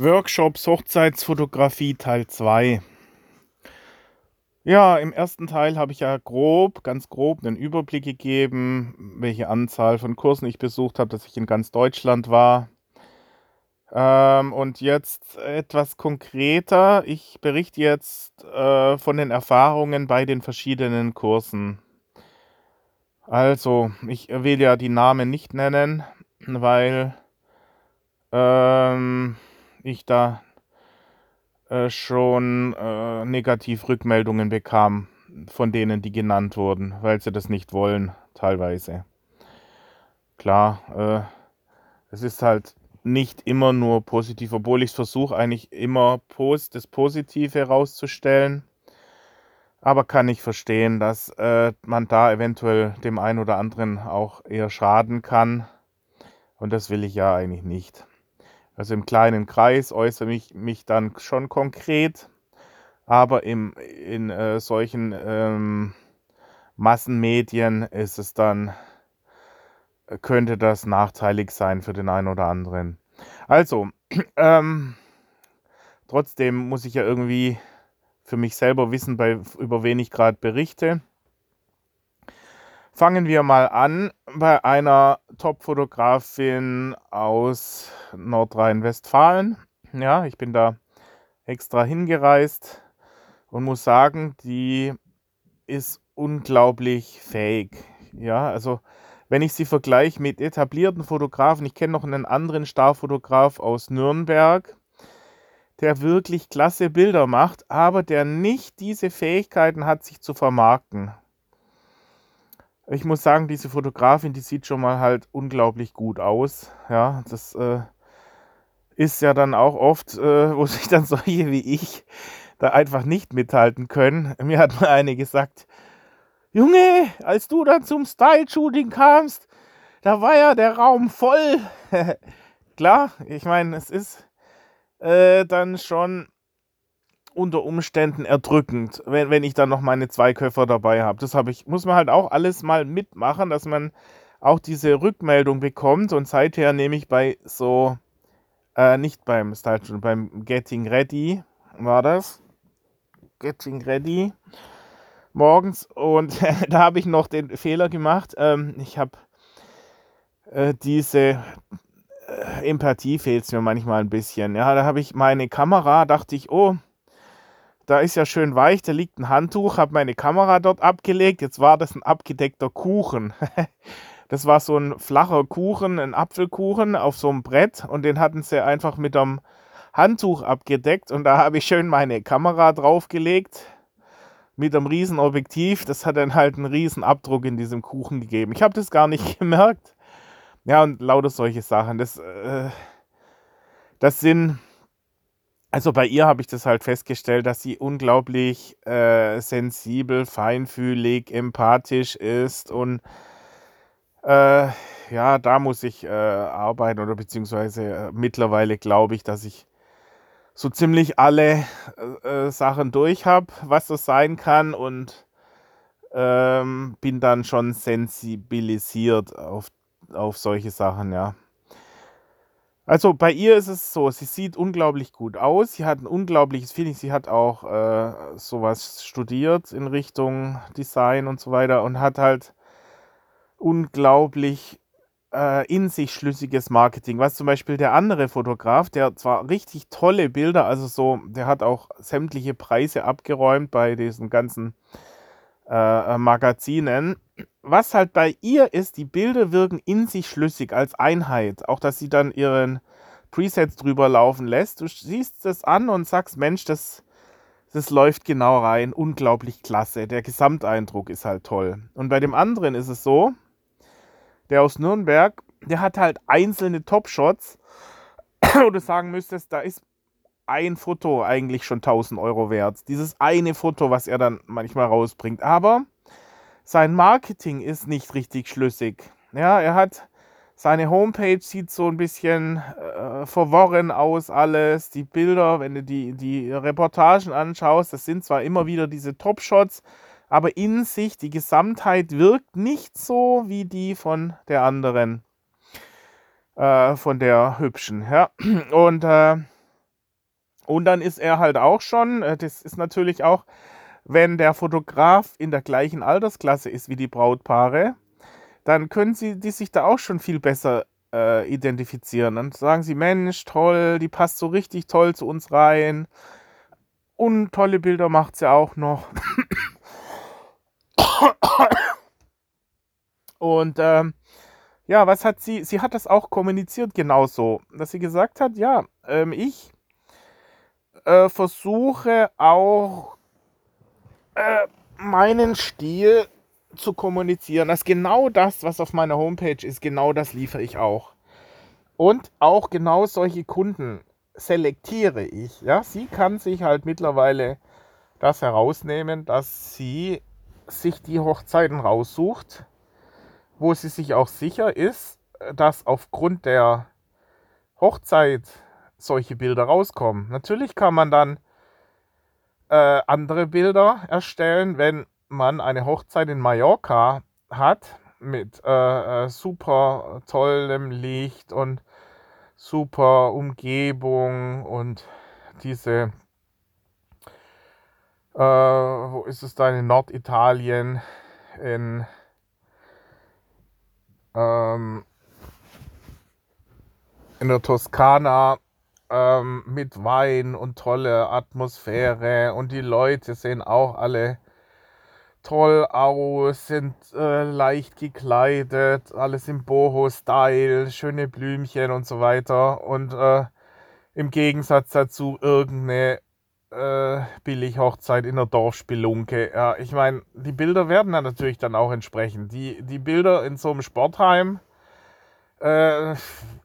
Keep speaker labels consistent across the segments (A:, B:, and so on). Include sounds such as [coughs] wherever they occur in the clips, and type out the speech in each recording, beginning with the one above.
A: Workshops Hochzeitsfotografie Teil 2. Ja, im ersten Teil habe ich ja grob, ganz grob einen Überblick gegeben, welche Anzahl von Kursen ich besucht habe, dass ich in ganz Deutschland war. Ähm, und jetzt etwas konkreter. Ich berichte jetzt äh, von den Erfahrungen bei den verschiedenen Kursen. Also, ich will ja die Namen nicht nennen, weil ähm, ich da äh, schon äh, negativ Rückmeldungen bekam von denen, die genannt wurden, weil sie das nicht wollen, teilweise. Klar, äh, es ist halt nicht immer nur positiv, obwohl ich versuche eigentlich immer pos das Positive herauszustellen. Aber kann ich verstehen, dass äh, man da eventuell dem einen oder anderen auch eher schaden kann. Und das will ich ja eigentlich nicht. Also im kleinen Kreis äußere ich mich dann schon konkret, aber im, in äh, solchen ähm, Massenmedien ist es dann, könnte das nachteilig sein für den einen oder anderen. Also, [clears throat] ähm, trotzdem muss ich ja irgendwie für mich selber wissen, bei, über wen ich gerade berichte. Fangen wir mal an bei einer Top-Fotografin aus Nordrhein-Westfalen. Ja, ich bin da extra hingereist und muss sagen, die ist unglaublich fähig. Ja, also wenn ich sie vergleiche mit etablierten Fotografen, ich kenne noch einen anderen Starfotograf aus Nürnberg, der wirklich klasse Bilder macht, aber der nicht diese Fähigkeiten hat, sich zu vermarkten ich muss sagen, diese Fotografin, die sieht schon mal halt unglaublich gut aus. Ja, das äh, ist ja dann auch oft, äh, [laughs] wo sich dann solche wie ich da einfach nicht mithalten können. Mir hat mal eine gesagt, Junge, als du dann zum Style-Shooting kamst, da war ja der Raum voll. [laughs] Klar, ich meine, es ist äh, dann schon unter Umständen erdrückend, wenn, wenn ich dann noch meine zwei Köffer dabei habe. Das habe ich, muss man halt auch alles mal mitmachen, dass man auch diese Rückmeldung bekommt. Und seither nehme ich bei so, äh, nicht beim Style, beim Getting Ready war das. Getting Ready morgens. Und [laughs] da habe ich noch den Fehler gemacht. Ähm, ich habe äh, diese äh, Empathie fehlt es mir manchmal ein bisschen. Ja, da habe ich meine Kamera, dachte ich, oh, da ist ja schön weich, da liegt ein Handtuch, habe meine Kamera dort abgelegt. Jetzt war das ein abgedeckter Kuchen. [laughs] das war so ein flacher Kuchen, ein Apfelkuchen auf so einem Brett und den hatten sie einfach mit einem Handtuch abgedeckt und da habe ich schön meine Kamera draufgelegt mit einem riesen Objektiv. Das hat dann halt einen riesen Abdruck in diesem Kuchen gegeben. Ich habe das gar nicht [laughs] gemerkt. Ja, und lauter solche Sachen. Das, äh, das sind also bei ihr habe ich das halt festgestellt, dass sie unglaublich äh, sensibel, feinfühlig, empathisch ist und äh, ja, da muss ich äh, arbeiten oder beziehungsweise äh, mittlerweile glaube ich, dass ich so ziemlich alle äh, äh, Sachen durch habe, was das sein kann und ähm, bin dann schon sensibilisiert auf, auf solche Sachen, ja. Also bei ihr ist es so, sie sieht unglaublich gut aus. Sie hat ein unglaubliches Feeling. Sie hat auch äh, sowas studiert in Richtung Design und so weiter und hat halt unglaublich äh, in sich schlüssiges Marketing. Was zum Beispiel der andere Fotograf, der zwar richtig tolle Bilder, also so, der hat auch sämtliche Preise abgeräumt bei diesen ganzen äh, Magazinen. Was halt bei ihr ist, die Bilder wirken in sich schlüssig als Einheit. Auch dass sie dann ihren Presets drüber laufen lässt. Du siehst das an und sagst, Mensch, das, das läuft genau rein. Unglaublich klasse. Der Gesamteindruck ist halt toll. Und bei dem anderen ist es so, der aus Nürnberg, der hat halt einzelne Top-Shots, [clears throat] wo du sagen müsstest, da ist ein Foto eigentlich schon 1000 Euro wert. Dieses eine Foto, was er dann manchmal rausbringt. Aber sein Marketing ist nicht richtig schlüssig. Ja, er hat seine Homepage sieht so ein bisschen äh, verworren aus alles. Die Bilder, wenn du die, die Reportagen anschaust, das sind zwar immer wieder diese Top-Shots, aber in sich die Gesamtheit wirkt nicht so wie die von der anderen, äh, von der hübschen. Ja? Und äh, Und dann ist er halt auch schon, äh, das ist natürlich auch, wenn der Fotograf in der gleichen Altersklasse ist wie die Brautpaare, dann können sie die sich da auch schon viel besser äh, identifizieren. Dann sagen sie, Mensch, toll, die passt so richtig toll zu uns rein. Und tolle Bilder macht sie auch noch. Und ähm, ja, was hat sie? Sie hat das auch kommuniziert genauso, dass sie gesagt hat, ja, ähm, ich äh, versuche auch äh, meinen Stil zu kommunizieren. Das ist genau das, was auf meiner Homepage ist, genau das liefere ich auch. Und auch genau solche Kunden selektiere ich. Ja, sie kann sich halt mittlerweile das herausnehmen, dass sie sich die Hochzeiten raussucht, wo sie sich auch sicher ist, dass aufgrund der Hochzeit solche Bilder rauskommen. Natürlich kann man dann äh, andere Bilder erstellen, wenn man eine Hochzeit in Mallorca hat mit äh, äh, super tollem Licht und super Umgebung und diese, äh, wo ist es da in Norditalien, in ähm, in der Toskana ähm, mit Wein und tolle Atmosphäre und die Leute sehen auch alle toll aus, sind äh, leicht gekleidet, alles im Boho-Style, schöne Blümchen und so weiter. Und äh, im Gegensatz dazu irgendeine äh, Billig-Hochzeit in der Dorfspelunke. Ja, ich meine, die Bilder werden dann natürlich dann auch entsprechend. Die, die Bilder in so einem Sportheim äh,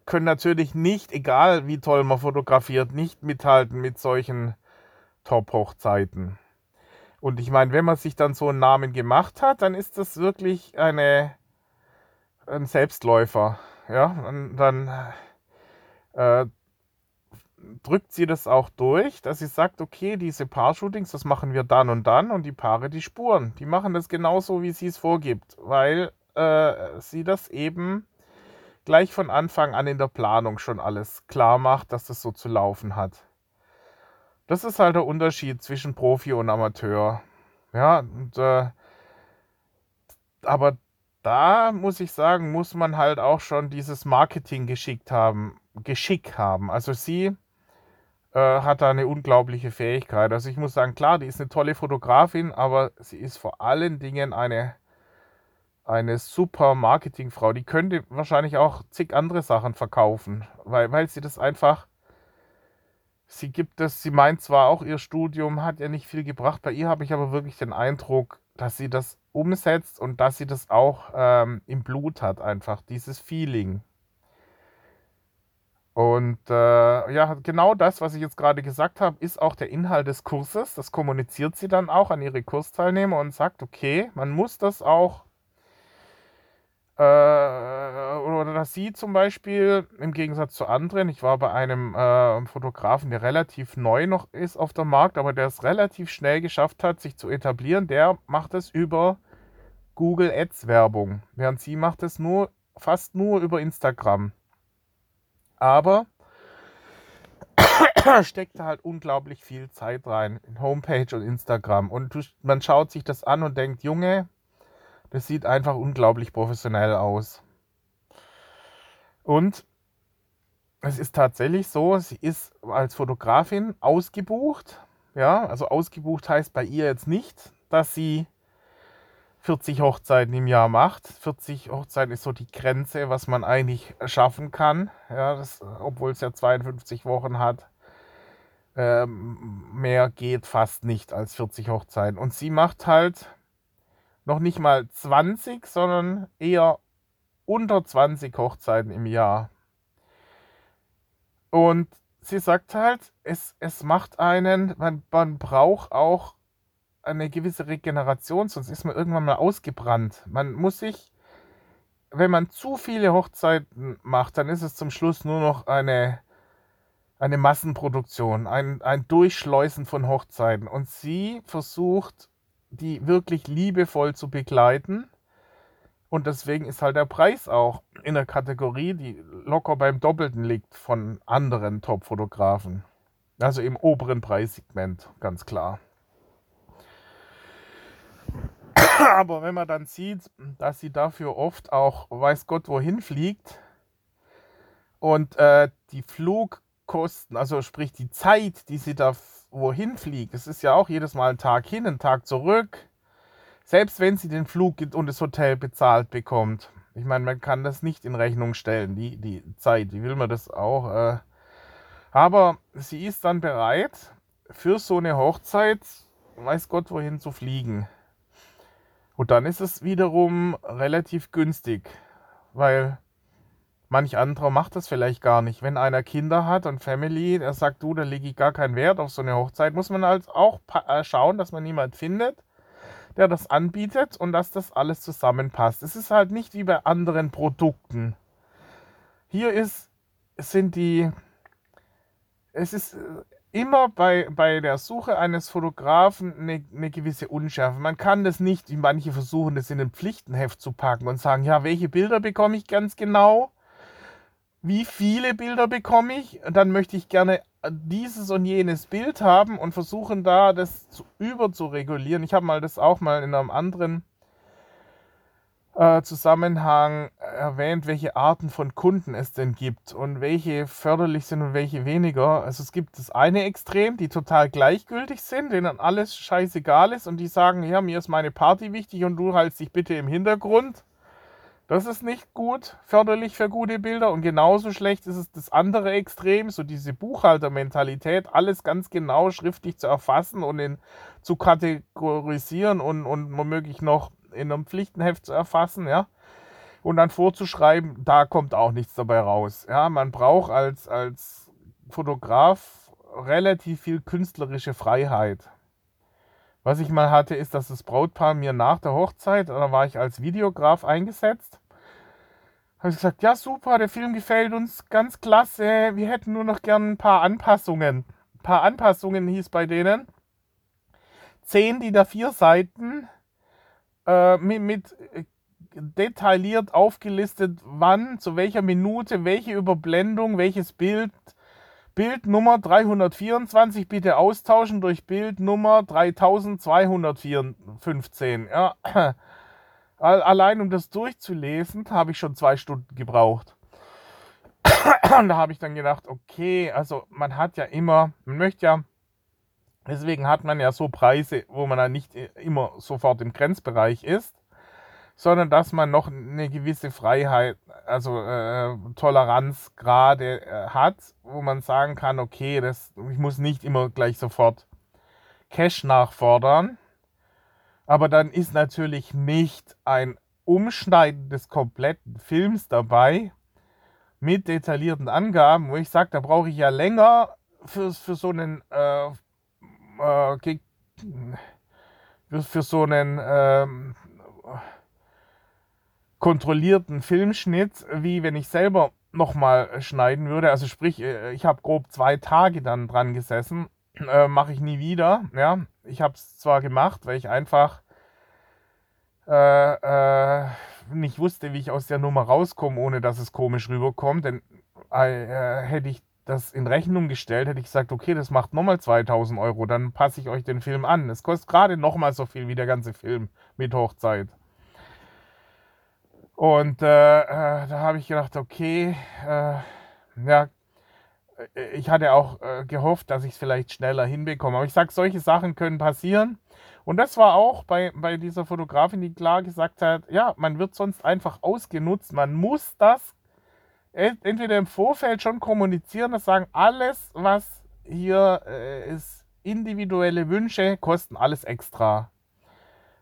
A: können natürlich nicht, egal wie toll man fotografiert, nicht mithalten mit solchen Top-Hochzeiten. Und ich meine, wenn man sich dann so einen Namen gemacht hat, dann ist das wirklich eine, ein Selbstläufer. Ja, und dann äh, drückt sie das auch durch, dass sie sagt, okay, diese Paar-Shootings, das machen wir dann und dann und die Paare, die spuren, die machen das genauso, wie sie es vorgibt, weil äh, sie das eben gleich von Anfang an in der Planung schon alles klar macht, dass das so zu laufen hat. Das ist halt der Unterschied zwischen Profi und Amateur. Ja, und, äh, aber da muss ich sagen, muss man halt auch schon dieses Marketing geschickt haben, Geschick haben. Also sie äh, hat da eine unglaubliche Fähigkeit. Also ich muss sagen, klar, die ist eine tolle Fotografin, aber sie ist vor allen Dingen eine, eine super Marketingfrau. Die könnte wahrscheinlich auch zig andere Sachen verkaufen, weil, weil sie das einfach Sie gibt es, sie meint zwar auch, ihr Studium hat ja nicht viel gebracht, bei ihr habe ich aber wirklich den Eindruck, dass sie das umsetzt und dass sie das auch ähm, im Blut hat, einfach dieses Feeling. Und äh, ja, genau das, was ich jetzt gerade gesagt habe, ist auch der Inhalt des Kurses. Das kommuniziert sie dann auch an ihre Kursteilnehmer und sagt, okay, man muss das auch äh, oder dass sie zum Beispiel im Gegensatz zu anderen, ich war bei einem äh, Fotografen, der relativ neu noch ist auf dem Markt, aber der es relativ schnell geschafft hat, sich zu etablieren, der macht es über Google Ads Werbung, während sie macht es nur fast nur über Instagram. Aber [coughs] steckt da halt unglaublich viel Zeit rein in Homepage und Instagram und man schaut sich das an und denkt, Junge, das sieht einfach unglaublich professionell aus. Und es ist tatsächlich so, sie ist als Fotografin ausgebucht. Ja, also ausgebucht heißt bei ihr jetzt nicht, dass sie 40 Hochzeiten im Jahr macht. 40 Hochzeiten ist so die Grenze, was man eigentlich schaffen kann. Ja, das, obwohl es ja 52 Wochen hat. Ähm, mehr geht fast nicht als 40 Hochzeiten. Und sie macht halt noch nicht mal 20, sondern eher unter 20 Hochzeiten im Jahr. Und sie sagt halt, es, es macht einen, man, man braucht auch eine gewisse Regeneration, sonst ist man irgendwann mal ausgebrannt. Man muss sich, wenn man zu viele Hochzeiten macht, dann ist es zum Schluss nur noch eine, eine Massenproduktion, ein, ein Durchschleusen von Hochzeiten. Und sie versucht die wirklich liebevoll zu begleiten. Und deswegen ist halt der Preis auch in der Kategorie, die locker beim Doppelten liegt von anderen Top-Fotografen. Also im oberen Preissegment, ganz klar. [clears throat] Aber wenn man dann sieht, dass sie dafür oft auch weiß Gott wohin fliegt und äh, die Flugkosten, also sprich die Zeit, die sie da wohin fliegt, es ist ja auch jedes Mal ein Tag hin, ein Tag zurück, selbst wenn sie den Flug und das Hotel bezahlt bekommt. Ich meine, man kann das nicht in Rechnung stellen, die, die Zeit, wie will man das auch. Äh, aber sie ist dann bereit, für so eine Hochzeit, weiß Gott wohin zu fliegen. Und dann ist es wiederum relativ günstig, weil manch anderer macht das vielleicht gar nicht. Wenn einer Kinder hat und Family, der sagt, du, da lege ich gar keinen Wert auf so eine Hochzeit, muss man halt auch äh, schauen, dass man jemand findet, der das anbietet und dass das alles zusammenpasst. Es ist halt nicht wie bei anderen Produkten. Hier ist, sind die, es ist immer bei, bei der Suche eines Fotografen eine, eine gewisse Unschärfe. Man kann das nicht, wie manche versuchen, das in ein Pflichtenheft zu packen und sagen, ja, welche Bilder bekomme ich ganz genau? Wie viele Bilder bekomme ich? Dann möchte ich gerne dieses und jenes Bild haben und versuchen da das zu, überzuregulieren. Ich habe mal das auch mal in einem anderen äh, Zusammenhang erwähnt, welche Arten von Kunden es denn gibt und welche förderlich sind und welche weniger. Also es gibt das eine Extrem, die total gleichgültig sind, denen alles scheißegal ist und die sagen, ja, mir ist meine Party wichtig und du hältst dich bitte im Hintergrund. Das ist nicht gut, förderlich für gute Bilder. Und genauso schlecht ist es das andere Extrem, so diese Buchhaltermentalität, alles ganz genau schriftlich zu erfassen und in, zu kategorisieren und, und womöglich noch in einem Pflichtenheft zu erfassen, ja. Und dann vorzuschreiben, da kommt auch nichts dabei raus. Ja, man braucht als, als Fotograf relativ viel künstlerische Freiheit. Was ich mal hatte, ist, dass das Brautpaar mir nach der Hochzeit, da war ich als Videograf eingesetzt, habe ich gesagt, ja super, der Film gefällt uns ganz klasse, wir hätten nur noch gern ein paar Anpassungen. Ein paar Anpassungen hieß bei denen. Zehn DIN A4 Seiten äh, mit, mit äh, detailliert aufgelistet, wann, zu welcher Minute, welche Überblendung, welches Bild. Bildnummer 324 bitte austauschen durch Bildnummer 3215. Ja. [clears throat] Allein um das durchzulesen, habe ich schon zwei Stunden gebraucht. [clears throat] Und da habe ich dann gedacht, okay, also man hat ja immer, man möchte ja Deswegen hat man ja so Preise, wo man dann nicht immer sofort im Grenzbereich ist, sondern dass man noch eine gewisse Freiheit, also äh, Toleranzgrade äh, hat, wo man sagen kann, okay, das, ich muss nicht immer gleich sofort Cash nachfordern. Aber dann ist natürlich nicht ein Umschneiden des kompletten Films dabei mit detaillierten Angaben, wo ich sage, da brauche ich ja länger für, für so einen äh, äh, für so einen ähm, kontrollierten Filmschnitt, wie wenn ich selber nochmal schneiden würde. Also sprich, äh, ich habe grob zwei Tage dann dran gesessen. Äh, Mache ich nie wieder. Ja, ich habe es zwar gemacht, weil ich einfach äh, äh, nicht wusste, wie ich aus der Nummer rauskomme, ohne dass es komisch rüberkommt. Denn äh, hätte ich das in Rechnung gestellt, hätte ich gesagt, okay, das macht nochmal 2000 Euro, dann passe ich euch den Film an. Es kostet gerade nochmal so viel wie der ganze Film mit Hochzeit. Und äh, äh, da habe ich gedacht, okay, äh, ja, äh, ich hatte auch äh, gehofft, dass ich es vielleicht schneller hinbekomme. Aber ich sage, solche Sachen können passieren. Und das war auch bei, bei dieser Fotografin, die klar gesagt hat, ja, man wird sonst einfach ausgenutzt. Man muss das entweder im Vorfeld schon kommunizieren, das sagen, alles, was hier äh, ist, individuelle Wünsche, kosten alles extra.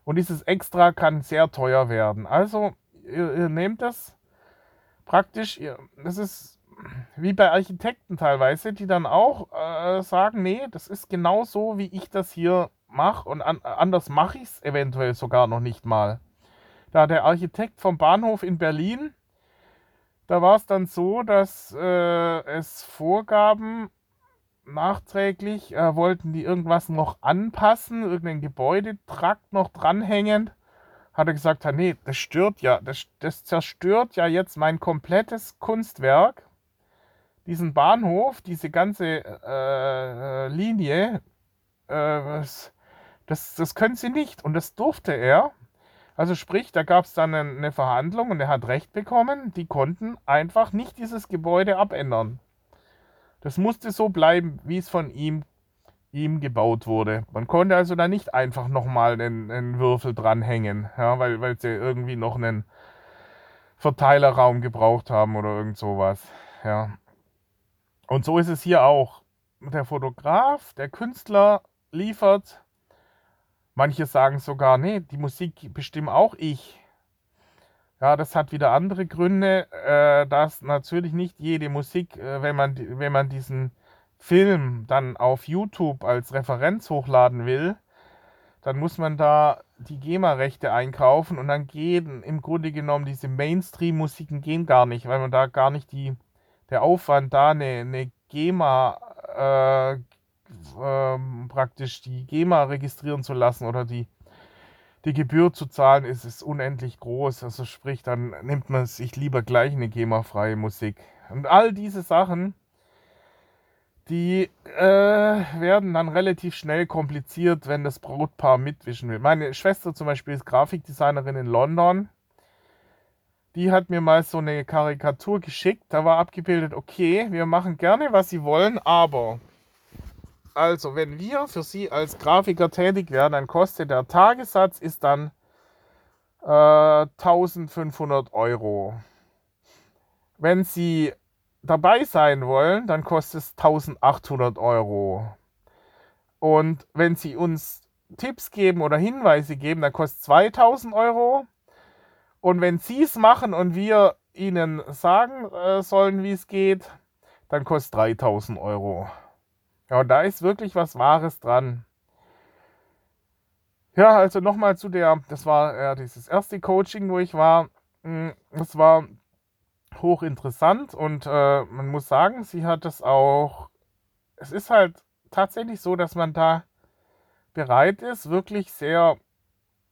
A: Und dieses Extra kann sehr teuer werden. Also, ihr, ihr nehmt das praktisch, ihr, das ist wie bei Architekten teilweise, die dann auch äh, sagen, nee, das ist genau so, wie ich das hier mache und an, anders mache ich es eventuell sogar noch nicht mal. Da der Architekt vom Bahnhof in Berlin, da war es dann so, dass äh, es Vorgaben nachträglich, äh, wollten die irgendwas noch anpassen, irgendein Gebäudetrakt noch dranhängen. Hat er gesagt, nee, das stört ja, das, das zerstört ja jetzt mein komplettes Kunstwerk. diesen Bahnhof, diese ganze äh, Linie, äh, das, das können sie nicht. Und das durfte er. Also sprich, da gab es dann eine Verhandlung und er hat Recht bekommen. Die konnten einfach nicht dieses Gebäude abändern. Das musste so bleiben, wie es von ihm, ihm gebaut wurde. Man konnte also da nicht einfach nochmal einen, einen Würfel dranhängen, ja, weil, weil sie irgendwie noch einen Verteilerraum gebraucht haben oder irgend sowas. Ja. Und so ist es hier auch. Der Fotograf, der Künstler liefert. Manche sagen sogar, nee, die Musik bestimme auch ich. Ja, das hat wieder andere Gründe, äh, dass natürlich nicht jede Musik, äh, wenn, man, wenn man diesen Film dann auf YouTube als Referenz hochladen will, dann muss man da die GEMA-Rechte einkaufen und dann gehen im Grunde genommen diese Mainstream-Musiken gehen gar nicht, weil man da gar nicht die, der Aufwand da eine, eine GEMA äh, äh, praktisch die GEMA registrieren zu lassen oder die die Gebühr zu zahlen ist, ist unendlich groß. Also sprich, dann nimmt man sich lieber gleich eine GEMA-freie Musik. Und all diese Sachen, die äh, werden dann relativ schnell kompliziert, wenn das Brautpaar mitwischen will. Meine Schwester zum Beispiel ist Grafikdesignerin in London. Die hat mir mal so eine Karikatur geschickt. Da war abgebildet, okay, wir machen gerne, was Sie wollen, aber also, wenn wir für Sie als Grafiker tätig werden, dann kostet der Tagessatz ist dann äh, 1500 Euro. Wenn Sie dabei sein wollen, dann kostet es 1800 Euro. Und wenn Sie uns Tipps geben oder Hinweise geben, dann kostet es 2000 Euro. Und wenn Sie es machen und wir Ihnen sagen äh, sollen, wie es geht, dann kostet es 3000 Euro. Ja, und da ist wirklich was Wahres dran. Ja, also nochmal zu der, das war ja dieses erste Coaching, wo ich war. Hm, das war hochinteressant und äh, man muss sagen, sie hat es auch, es ist halt tatsächlich so, dass man da bereit ist, wirklich sehr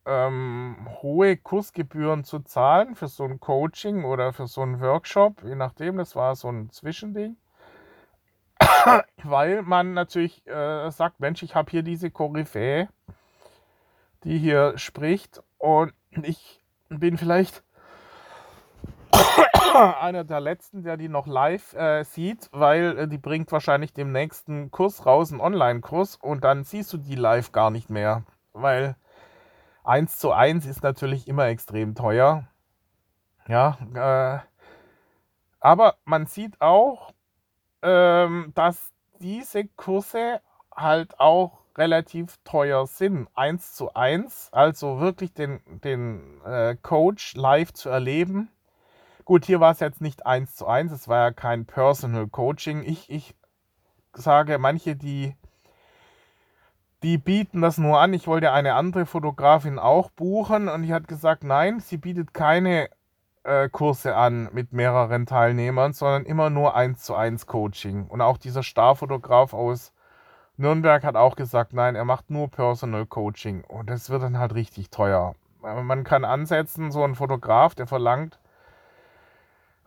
A: ähm, hohe Kursgebühren zu zahlen für so ein Coaching oder für so einen Workshop, je nachdem, das war so ein Zwischending. [coughs] weil man natürlich äh, sagt, Mensch, ich habe hier diese Koryphäe, die hier spricht und ich bin vielleicht [coughs] einer der letzten, der die noch live äh, sieht, weil äh, die bringt wahrscheinlich dem nächsten Kurs raus, einen Online-Kurs und dann siehst du die live gar nicht mehr, weil 1 zu 1 ist natürlich immer extrem teuer. Ja, äh, aber man sieht auch, ähm, dass diese Kurse halt auch relativ teuer sind. Eins zu eins, also wirklich den, den äh, Coach live zu erleben. Gut, hier war es jetzt nicht eins zu eins, es war ja kein Personal Coaching. Ich, ich sage, manche, die, die bieten das nur an. Ich wollte eine andere Fotografin auch buchen und die hat gesagt, nein, sie bietet keine äh, Kurse an mit mehreren Teilnehmern, sondern immer nur eins zu eins Coaching. Und auch dieser Starfotograf aus Nürnberg hat auch gesagt, nein, er macht nur Personal Coaching. Und das wird dann halt richtig teuer. Man kann ansetzen, so ein Fotograf, der verlangt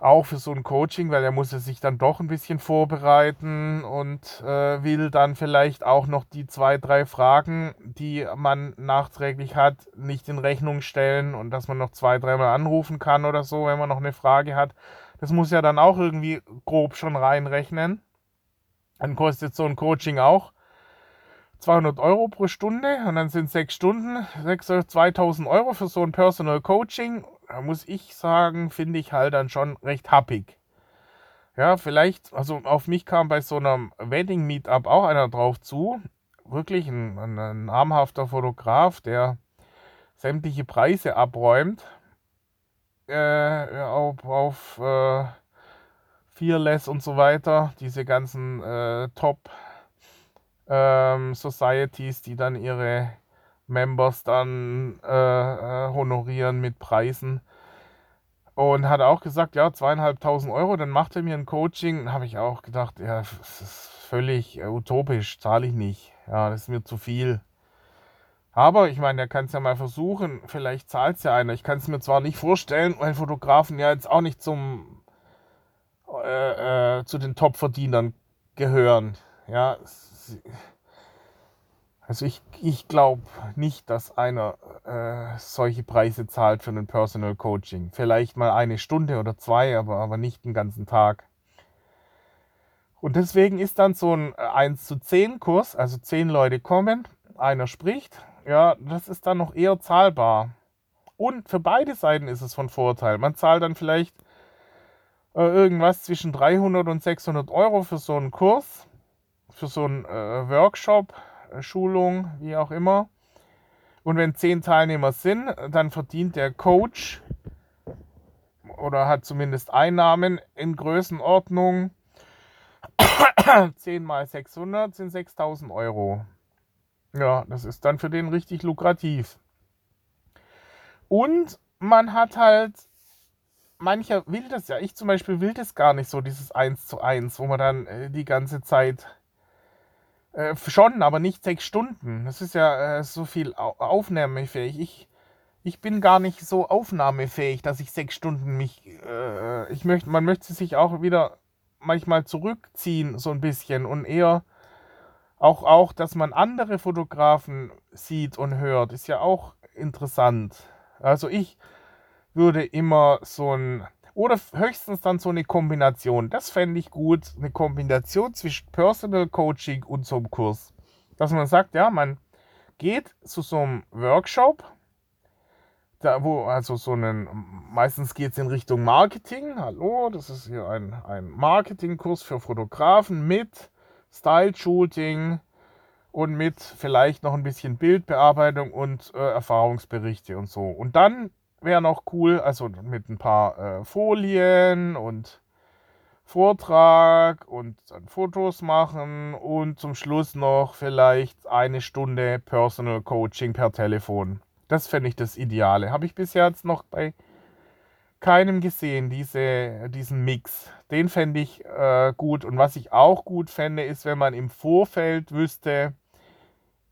A: auch für so ein Coaching, weil er muss sich dann doch ein bisschen vorbereiten und äh, will dann vielleicht auch noch die zwei, drei Fragen, die man nachträglich hat, nicht in Rechnung stellen und dass man noch zwei, dreimal anrufen kann oder so, wenn man noch eine Frage hat. Das muss ja dann auch irgendwie grob schon reinrechnen. Dann kostet so ein Coaching auch 200 Euro pro Stunde und dann sind sechs Stunden, 2000 Euro für so ein Personal Coaching da muss ich sagen, finde ich halt dann schon recht happig. Ja, vielleicht, also auf mich kam bei so einem Wedding Meetup auch einer drauf zu. Wirklich ein, ein, ein namhafter Fotograf, der sämtliche Preise abräumt. Äh, auf auf äh, Fearless und so weiter. Diese ganzen äh, Top ähm, Societies, die dann ihre Members dann äh, äh, honorieren mit Preisen. Und hat auch gesagt, ja, zweieinhalbtausend Euro, dann macht er mir ein Coaching. Habe ich auch gedacht, ja, das ist völlig äh, utopisch, zahle ich nicht. Ja, das ist mir zu viel. Aber ich meine, er kann es ja mal versuchen. Vielleicht zahlt es ja einer. Ich kann es mir zwar nicht vorstellen, weil Fotografen ja jetzt auch nicht zum äh, äh, zu den Top-Verdienern gehören. Ja, also ich, ich glaube nicht, dass einer äh, solche Preise zahlt für ein Personal Coaching. Vielleicht mal eine Stunde oder zwei, aber, aber nicht den ganzen Tag. Und deswegen ist dann so ein 1 zu 10 Kurs, also 10 Leute kommen, einer spricht, ja, das ist dann noch eher zahlbar. Und für beide Seiten ist es von Vorteil. Man zahlt dann vielleicht äh, irgendwas zwischen 300 und 600 Euro für so einen Kurs, für so einen äh, Workshop, äh, Schulung, wie auch immer. Und wenn 10 Teilnehmer sind, dann verdient der Coach oder hat zumindest Einnahmen in Größenordnung [coughs] 10 mal 600 sind 6000 Euro. Ja, das ist dann für den richtig lukrativ. Und man hat halt, mancher will das ja, ich zum Beispiel will das gar nicht so, dieses 1 zu 1, wo man dann äh, die ganze Zeit äh, schon, aber nicht sechs Stunden. Das ist ja äh, so viel au aufnahmefähig. Ich, ich bin gar nicht so aufnahmefähig, dass ich sechs Stunden mich. Äh, ich möchte, man möchte sich auch wieder manchmal zurückziehen, so ein bisschen und eher auch, auch, dass man andere Fotografen sieht und hört, ist ja auch interessant. Also ich würde immer so ein, oder höchstens dann so eine Kombination. Das fände ich gut, eine Kombination zwischen Personal Coaching und so einem Kurs. Dass man sagt, ja, man geht zu so einem Workshop, da wo also so einen, meistens geht es in Richtung Marketing. Hallo, das ist hier ein, ein Marketingkurs für Fotografen mit Style-Shooting und mit vielleicht noch ein bisschen Bildbearbeitung und äh, Erfahrungsberichte und so. Und dann wäre noch cool, also mit ein paar äh, Folien und Vortrag und dann Fotos machen und zum Schluss noch vielleicht eine Stunde Personal Coaching per Telefon. Das fände ich das Ideale. Habe ich bisher jetzt noch bei keinem gesehen, diese, diesen Mix. Den fände ich äh, gut. Und was ich auch gut fände, ist, wenn man im Vorfeld wüsste,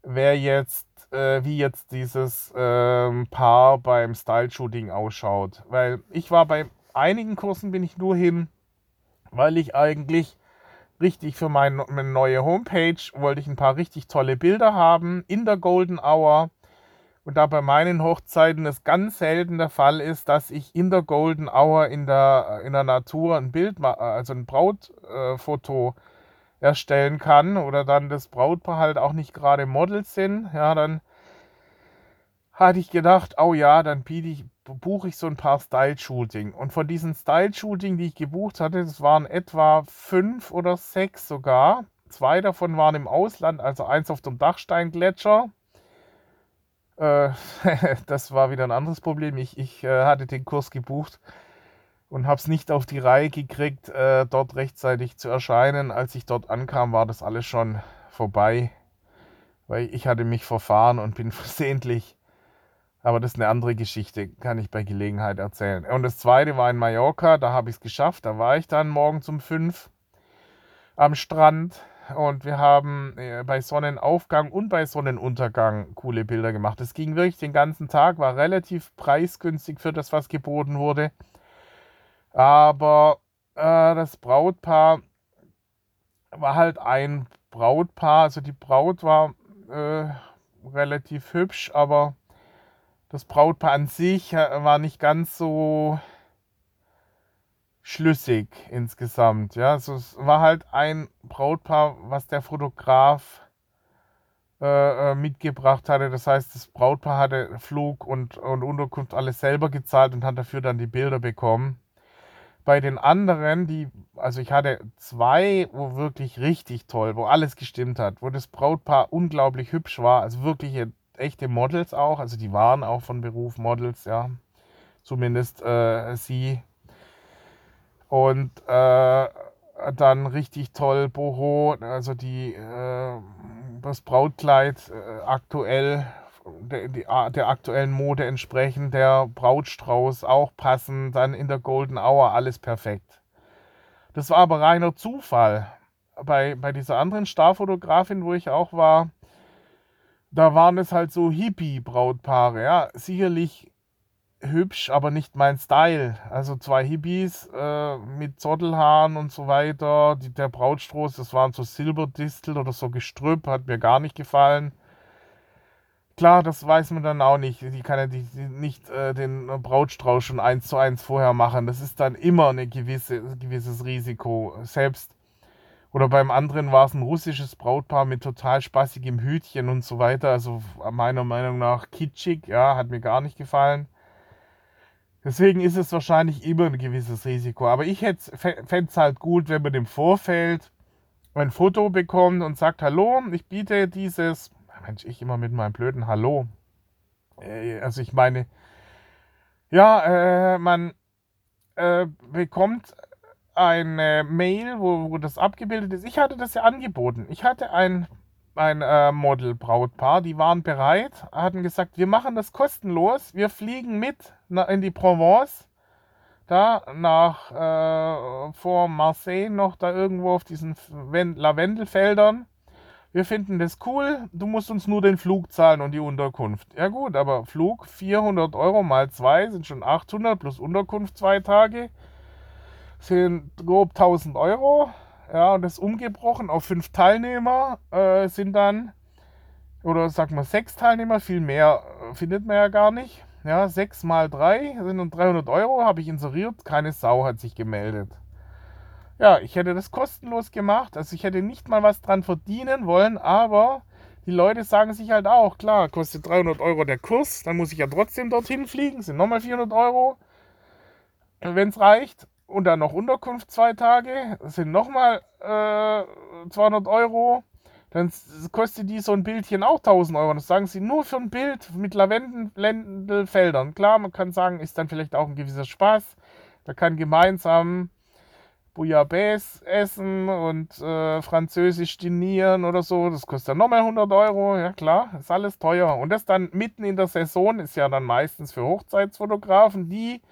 A: wer jetzt, äh, wie jetzt dieses ähm, Paar beim Style-Shooting ausschaut. Weil ich war bei einigen Kursen, bin ich nur hin, weil ich eigentlich richtig für mein, meine neue Homepage wollte ich ein paar richtig tolle Bilder haben in der Golden Hour und da bei meinen Hochzeiten es ganz selten der Fall ist, dass ich in der Golden Hour in der, in der Natur ein Bild, also ein Brautfoto äh, erstellen kann oder dann das Brautpaar halt auch nicht gerade Models sind, ja, dann hatte ich gedacht, oh ja, dann ich, buche ich so ein paar Style-Shooting. Und von diesen Style-Shooting, die ich gebucht hatte, das waren etwa fünf oder sechs sogar. Zwei davon waren im Ausland, also eins auf dem Dachsteingletscher äh, [laughs] das war wieder ein anderes Problem. Ich, ich äh, hatte den Kurs gebucht und habe es nicht auf die Reihe gekriegt, äh, dort rechtzeitig zu erscheinen. Als ich dort ankam, war das alles schon vorbei, weil ich hatte mich verfahren und bin [laughs] versehentlich. Aber das ist eine andere Geschichte, kann ich bei Gelegenheit erzählen. Und das zweite war in Mallorca, da habe ich es geschafft. Da war ich dann morgens um fünf am Strand und wir haben äh, bei Sonnenaufgang und bei Sonnenuntergang coole Bilder gemacht. Es ging wirklich den ganzen Tag, war relativ preisgünstig für das, was geboten wurde. Aber äh, das Brautpaar war halt ein Brautpaar. Also die Braut war äh, relativ hübsch, aber das Brautpaar an sich äh, war nicht ganz so schlüssig insgesamt. Ja, also es war halt ein Brautpaar, was der Fotograf äh, äh, mitgebracht hatte. Das heißt, das Brautpaar hatte Flug und, und Unterkunft alles selber gezahlt und hat dafür dann die Bilder bekommen. Bei den anderen, die, also ich hatte zwei, wo wirklich richtig toll, wo alles gestimmt hat, wo das Brautpaar unglaublich hübsch war, also wirklich echte Models auch, also die waren auch von Beruf Models, ja, zumindest äh, sie. Und äh, dann richtig toll Boho, also die, äh, das Brautkleid äh, aktuell, der, der aktuellen Mode entsprechend, der Brautstrauß auch passend, dann in der Golden Hour alles perfekt. Das war aber reiner Zufall. Bei, bei dieser anderen Starfotografin, wo ich auch war, da waren es halt so Hippie-Brautpaare. Ja, sicherlich hübsch, aber nicht mein Style. Also zwei Hippies äh, mit Zottelhaaren und so weiter. Die, der Brautstroß, das waren so Silberdistel oder so Gestrüpp, hat mir gar nicht gefallen. Klar, das weiß man dann auch nicht. Die kann ja die, die nicht äh, den Brautstrauß schon eins zu eins vorher machen. Das ist dann immer ein gewisse, gewisses Risiko. Selbst oder beim anderen war es ein russisches Brautpaar mit total spaßigem Hütchen und so weiter. Also meiner Meinung nach kitschig, ja, hat mir gar nicht gefallen. Deswegen ist es wahrscheinlich immer ein gewisses Risiko. Aber ich fände es halt gut, wenn man im Vorfeld ein Foto bekommt und sagt, hallo, ich biete dieses, Mensch, ich immer mit meinem blöden Hallo. Äh, also ich meine, ja, äh, man äh, bekommt eine Mail, wo, wo das abgebildet ist. Ich hatte das ja angeboten. Ich hatte ein, ein äh, Model-Brautpaar, die waren bereit, hatten gesagt, wir machen das kostenlos, wir fliegen mit in die Provence, da nach äh, vor Marseille noch da irgendwo auf diesen Lavendelfeldern. Wir finden das cool, du musst uns nur den Flug zahlen und die Unterkunft. Ja gut, aber Flug 400 Euro mal zwei sind schon 800 plus Unterkunft zwei Tage sind grob 1000 Euro. Ja, und das umgebrochen auf fünf Teilnehmer äh, sind dann, oder sagen wir sechs Teilnehmer, viel mehr äh, findet man ja gar nicht. Ja, sechs mal drei sind nun 300 Euro, habe ich inseriert, keine Sau hat sich gemeldet. Ja, ich hätte das kostenlos gemacht, also ich hätte nicht mal was dran verdienen wollen, aber die Leute sagen sich halt auch, klar, kostet 300 Euro der Kurs, dann muss ich ja trotzdem dorthin fliegen, sind nochmal 400 Euro, wenn es reicht und dann noch Unterkunft zwei Tage, sind nochmal äh, 200 Euro. Dann kostet die so ein Bildchen auch 1000 Euro. Das sagen sie nur für ein Bild mit Lavendelfeldern. Klar, man kann sagen, ist dann vielleicht auch ein gewisser Spaß. Da kann gemeinsam Bouillabaisse essen und äh, Französisch dinieren oder so. Das kostet dann nochmal 100 Euro. Ja klar, ist alles teuer. Und das dann mitten in der Saison ist ja dann meistens für Hochzeitsfotografen, die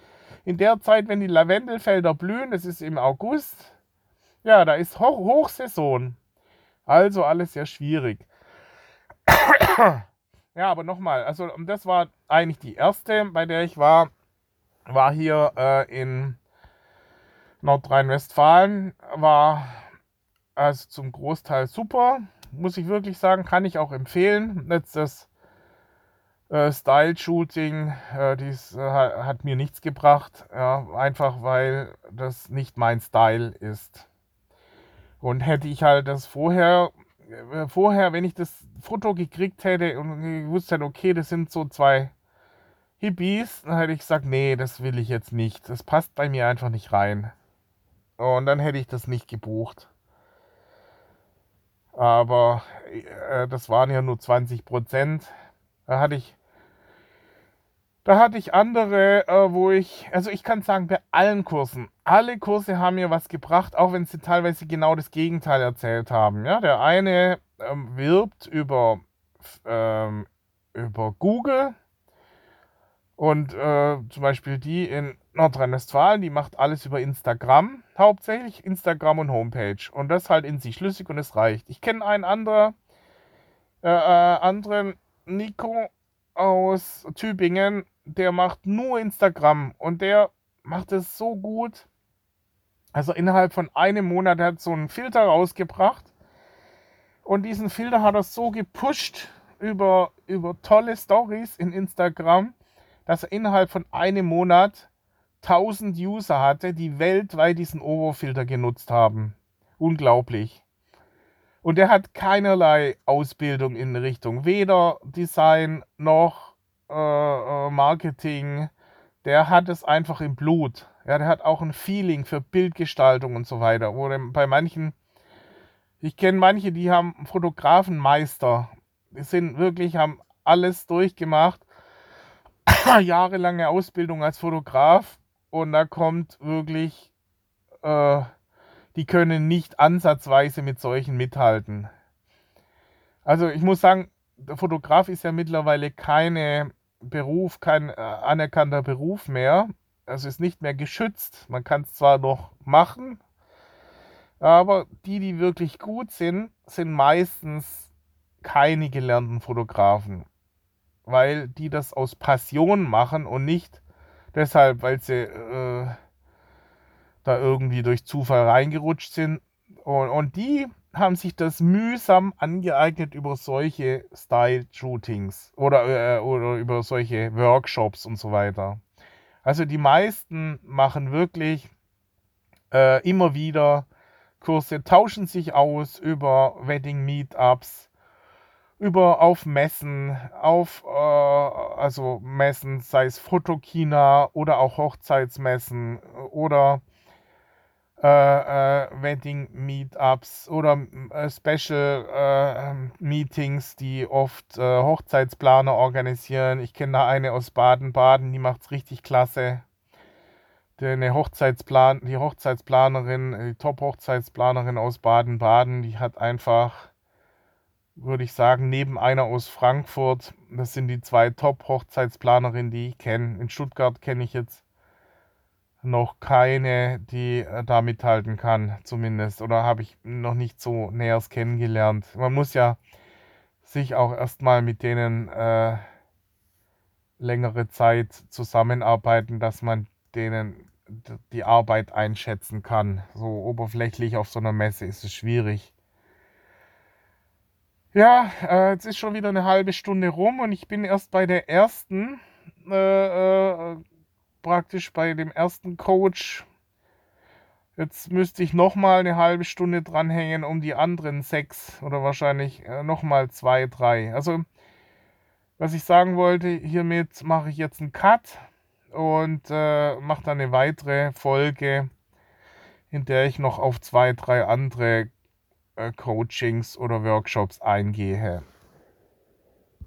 A: in der Zeit, wenn die Lavendelfelder blühen, das ist im August, ja, da ist Hoch Hochsaison. Also alles sehr schwierig. ja, aber nochmal, also das war eigentlich die erste, bei der ich war, war hier äh, in Nordrhein-Westfalen, war also zum Großteil super, muss ich wirklich sagen, kann ich auch empfehlen. Jetzt das äh, Style-Shooting, äh, dies äh, hat mir nichts gebracht, ja, einfach weil das nicht mein Style ist. Und hätte ich halt das vorher, äh, vorher, wenn ich das Foto gekriegt hätte und gewusst hätte, okay, das sind so zwei Hippies, dann hätte ich gesagt, nee, das will ich jetzt nicht. Das passt bei mir einfach nicht rein. Und dann hätte ich das nicht gebucht. Aber äh, das waren ja nur 20 Prozent. Da hatte ich da hatte ich andere, äh, wo ich, also ich kann sagen, bei allen Kursen, alle Kurse haben mir was gebracht, auch wenn sie teilweise genau das Gegenteil erzählt haben. Ja, der eine ähm, wirbt über, ähm, über Google und äh, zum Beispiel die in Nordrhein-Westfalen, die macht alles über Instagram, hauptsächlich Instagram und Homepage. Und das halt in sich schlüssig und es reicht. Ich kenne einen anderen, äh, äh, anderen Nico aus Tübingen, der macht nur Instagram und der macht es so gut. Also innerhalb von einem Monat hat er so einen Filter rausgebracht und diesen Filter hat er so gepusht über, über tolle Stories in Instagram, dass er innerhalb von einem Monat 1000 User hatte, die weltweit diesen Ovo-Filter genutzt haben. Unglaublich. Und er hat keinerlei Ausbildung in Richtung weder Design noch äh, äh, Marketing, der hat es einfach im Blut. Ja, der hat auch ein Feeling für Bildgestaltung und so weiter. Oder bei manchen, ich kenne manche, die haben Fotografenmeister. Die sind wirklich, haben alles durchgemacht. [clears throat] Jahrelange Ausbildung als Fotograf. Und da kommt wirklich, äh, die können nicht ansatzweise mit solchen mithalten. Also ich muss sagen, der Fotograf ist ja mittlerweile keine Beruf kein äh, anerkannter Beruf mehr. Es ist nicht mehr geschützt. Man kann es zwar noch machen, aber die, die wirklich gut sind, sind meistens keine gelernten Fotografen, weil die das aus Passion machen und nicht Deshalb, weil sie äh, da irgendwie durch Zufall reingerutscht sind. Und, und die haben sich das mühsam angeeignet über solche Style-Shootings oder, äh, oder über solche Workshops und so weiter. Also die meisten machen wirklich äh, immer wieder Kurse, tauschen sich aus über Wedding-Meetups, über auf Messen, auf äh, also Messen, sei es Fotokina oder auch Hochzeitsmessen oder äh, äh, Wedding Meetups oder äh, Special äh, Meetings, die oft äh, Hochzeitsplaner organisieren. Ich kenne da eine aus Baden-Baden, die macht es richtig klasse. Die, Hochzeitsplan die Hochzeitsplanerin, die Top-Hochzeitsplanerin aus Baden-Baden, die hat einfach, würde ich sagen, neben einer aus Frankfurt, das sind die zwei Top-Hochzeitsplanerinnen, die ich kenne. In Stuttgart kenne ich jetzt noch keine, die äh, da mithalten kann, zumindest. Oder habe ich noch nicht so nähers kennengelernt. Man muss ja sich auch erstmal mit denen äh, längere Zeit zusammenarbeiten, dass man denen die Arbeit einschätzen kann. So oberflächlich auf so einer Messe ist es schwierig. Ja, äh, jetzt ist schon wieder eine halbe Stunde rum und ich bin erst bei der ersten äh, äh praktisch bei dem ersten Coach. Jetzt müsste ich nochmal eine halbe Stunde dranhängen, um die anderen sechs oder wahrscheinlich äh, nochmal zwei, drei. Also, was ich sagen wollte, hiermit mache ich jetzt einen Cut und äh, mache dann eine weitere Folge, in der ich noch auf zwei, drei andere Coachings oder Workshops eingehe.